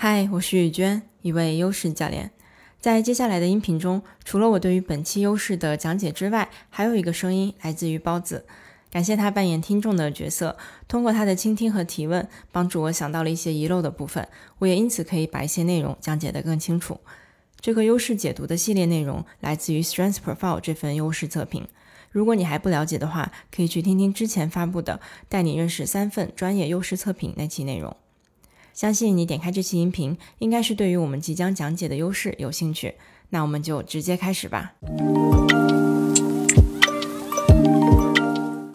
嗨，我是雨娟，一位优势教练。在接下来的音频中，除了我对于本期优势的讲解之外，还有一个声音来自于包子。感谢他扮演听众的角色，通过他的倾听和提问，帮助我想到了一些遗漏的部分，我也因此可以把一些内容讲解得更清楚。这个优势解读的系列内容来自于 Strength Profile 这份优势测评。如果你还不了解的话，可以去听听之前发布的《带你认识三份专业优势测评》那期内容。相信你点开这期音频，应该是对于我们即将讲解的优势有兴趣。那我们就直接开始吧。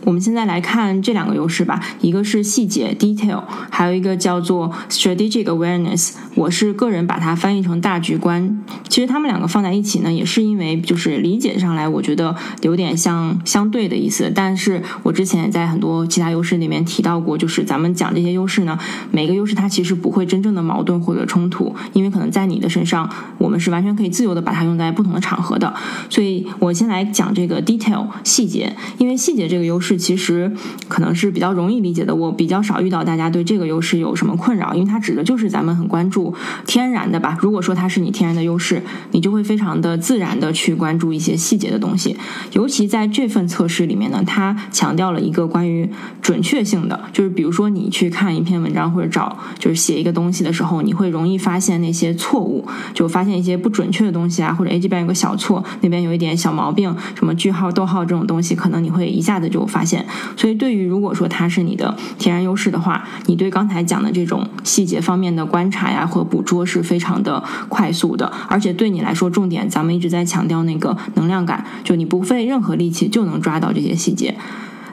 我们现在来看这两个优势吧，一个是细节 （detail），还有一个叫做 strategic awareness。我是个人把它翻译成大局观。其实他们两个放在一起呢，也是因为就是理解上来，我觉得有点像相对的意思。但是我之前也在很多其他优势里面提到过，就是咱们讲这些优势呢，每个优势它其实不会真正的矛盾或者冲突，因为可能在你的身上，我们是完全可以自由的把它用在不同的场合的。所以我先来讲这个 detail 细节，因为细节这个优势。其实可能是比较容易理解的，我比较少遇到大家对这个优势有什么困扰，因为它指的就是咱们很关注天然的吧。如果说它是你天然的优势，你就会非常的自然的去关注一些细节的东西。尤其在这份测试里面呢，它强调了一个关于准确性的，就是比如说你去看一篇文章或者找就是写一个东西的时候，你会容易发现那些错误，就发现一些不准确的东西啊，或者 A 这边有个小错，那边有一点小毛病，什么句号、逗号这种东西，可能你会一下子就发。现，所以对于如果说它是你的天然优势的话，你对刚才讲的这种细节方面的观察呀和捕捉是非常的快速的，而且对你来说，重点咱们一直在强调那个能量感，就你不费任何力气就能抓到这些细节。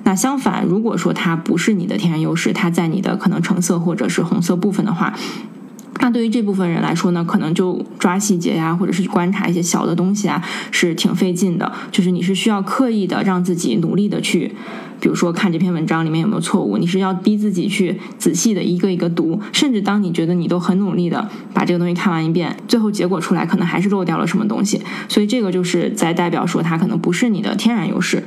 那相反，如果说它不是你的天然优势，它在你的可能橙色或者是红色部分的话。那对于这部分人来说呢，可能就抓细节呀，或者是观察一些小的东西啊，是挺费劲的。就是你是需要刻意的让自己努力的去，比如说看这篇文章里面有没有错误，你是要逼自己去仔细的一个一个读。甚至当你觉得你都很努力的把这个东西看完一遍，最后结果出来可能还是漏掉了什么东西。所以这个就是在代表说它可能不是你的天然优势。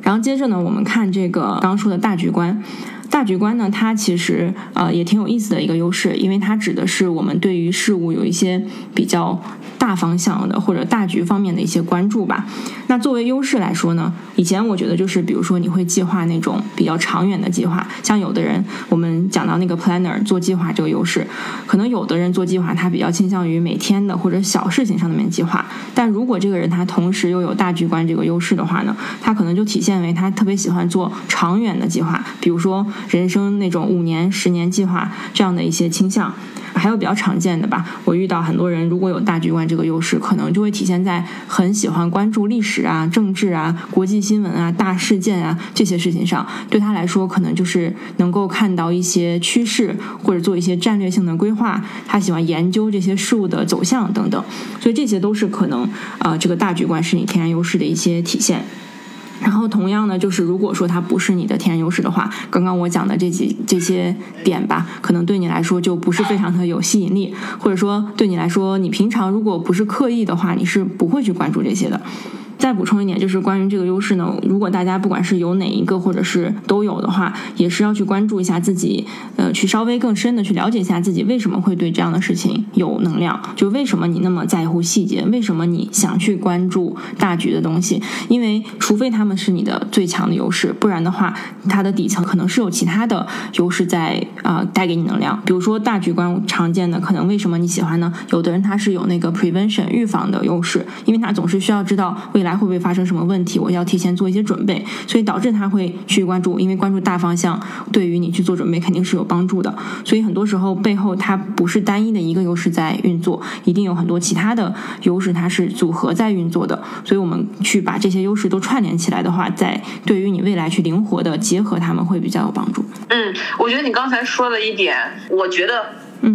然后接着呢，我们看这个刚说的大局观。大局观呢，它其实呃也挺有意思的一个优势，因为它指的是我们对于事物有一些比较大方向的或者大局方面的一些关注吧。那作为优势来说呢，以前我觉得就是比如说你会计划那种比较长远的计划，像有的人我们讲到那个 planner 做计划这个优势，可能有的人做计划他比较倾向于每天的或者小事情上面计划，但如果这个人他同时又有大局观这个优势的话呢，他可能就体现为他特别喜欢做长远的计划，比如说。人生那种五年、十年计划这样的一些倾向，还有比较常见的吧。我遇到很多人，如果有大局观这个优势，可能就会体现在很喜欢关注历史啊、政治啊、国际新闻啊、大事件啊这些事情上。对他来说，可能就是能够看到一些趋势，或者做一些战略性的规划。他喜欢研究这些事物的走向等等。所以这些都是可能啊，这个大局观是你天然优势的一些体现。然后同样呢，就是如果说它不是你的天然优势的话，刚刚我讲的这几这些点吧，可能对你来说就不是非常的有吸引力，或者说对你来说，你平常如果不是刻意的话，你是不会去关注这些的。再补充一点，就是关于这个优势呢，如果大家不管是有哪一个，或者是都有的话，也是要去关注一下自己，呃，去稍微更深的去了解一下自己为什么会对这样的事情有能量，就为什么你那么在乎细节，为什么你想去关注大局的东西？因为除非他们是你的最强的优势，不然的话，它的底层可能是有其他的优势在啊带给你能量。比如说大局观常见的可能为什么你喜欢呢？有的人他是有那个 prevention 预防的优势，因为他总是需要知道未来。来会不会发生什么问题？我要提前做一些准备，所以导致他会去关注，因为关注大方向对于你去做准备肯定是有帮助的。所以很多时候背后它不是单一的一个优势在运作，一定有很多其他的优势它是组合在运作的。所以我们去把这些优势都串联起来的话，在对于你未来去灵活的结合他们会比较有帮助。嗯，我觉得你刚才说的一点，我觉得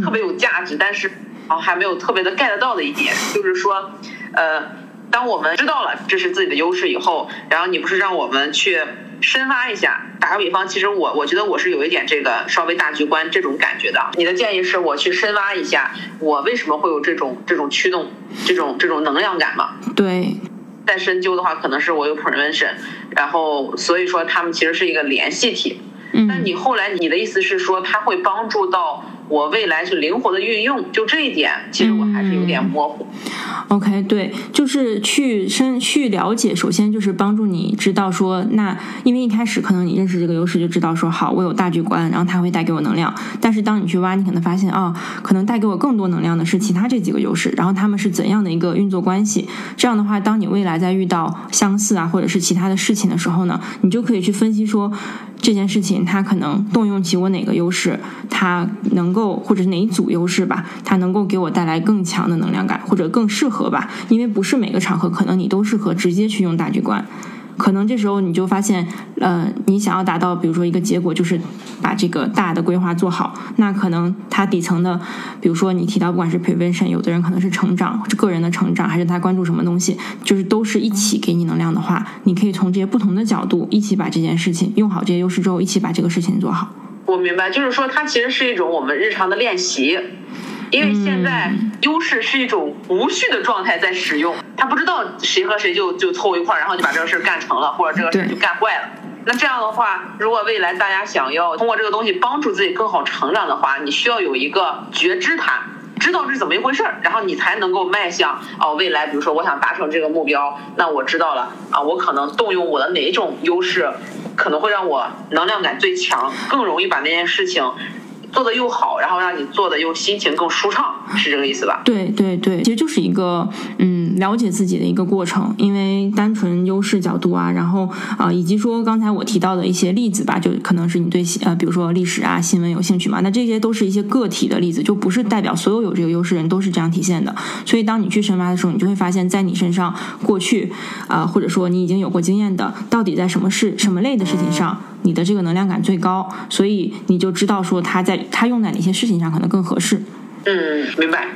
特别有价值，但是啊还没有特别的 get 到的一点，就是说呃。当我们知道了这是自己的优势以后，然后你不是让我们去深挖一下？打个比方，其实我我觉得我是有一点这个稍微大局观这种感觉的。你的建议是我去深挖一下，我为什么会有这种这种驱动，这种这种能量感嘛？对。再深究的话，可能是我有 prevention，然后所以说他们其实是一个联系体。嗯。那你后来你的意思是说，它会帮助到我未来是灵活的运用？就这一点，其实我还是有点模糊。OK，对，就是去深去了解，首先就是帮助你知道说，那因为一开始可能你认识这个优势就知道说，好，我有大局观，然后它会带给我能量。但是当你去挖，你可能发现啊，可能带给我更多能量的是其他这几个优势，然后他们是怎样的一个运作关系？这样的话，当你未来在遇到相似啊或者是其他的事情的时候呢，你就可以去分析说。这件事情，它可能动用起我哪个优势，它能够或者哪一组优势吧，它能够给我带来更强的能量感，或者更适合吧，因为不是每个场合可能你都适合直接去用大局观。可能这时候你就发现，呃，你想要达到，比如说一个结果，就是把这个大的规划做好。那可能它底层的，比如说你提到不管是 prevention，有的人可能是成长，个人的成长，还是他关注什么东西，就是都是一起给你能量的话，你可以从这些不同的角度一起把这件事情用好，这些优势之后一起把这个事情做好。我明白，就是说它其实是一种我们日常的练习。因为现在优势是一种无序的状态在使用，他不知道谁和谁就就凑一块儿，然后就把这个事儿干成了，或者这个事儿就干坏了。那这样的话，如果未来大家想要通过这个东西帮助自己更好成长的话，你需要有一个觉知它，知道是怎么一回事儿，然后你才能够迈向哦未来。比如说我想达成这个目标，那我知道了啊，我可能动用我的哪一种优势，可能会让我能量感最强，更容易把那件事情。做的又好，然后让你做的又心情更舒畅，是这个意思吧？对对对，其实就是一个嗯了解自己的一个过程。因为单纯优势角度啊，然后啊，以及说刚才我提到的一些例子吧，就可能是你对呃，比如说历史啊、新闻有兴趣嘛，那这些都是一些个体的例子，就不是代表所有有这个优势人都是这样体现的。所以当你去深挖的时候，你就会发现，在你身上过去啊，或者说你已经有过经验的，到底在什么事、什么类的事情上。你的这个能量感最高，所以你就知道说他在他用在哪些事情上可能更合适。嗯，明白。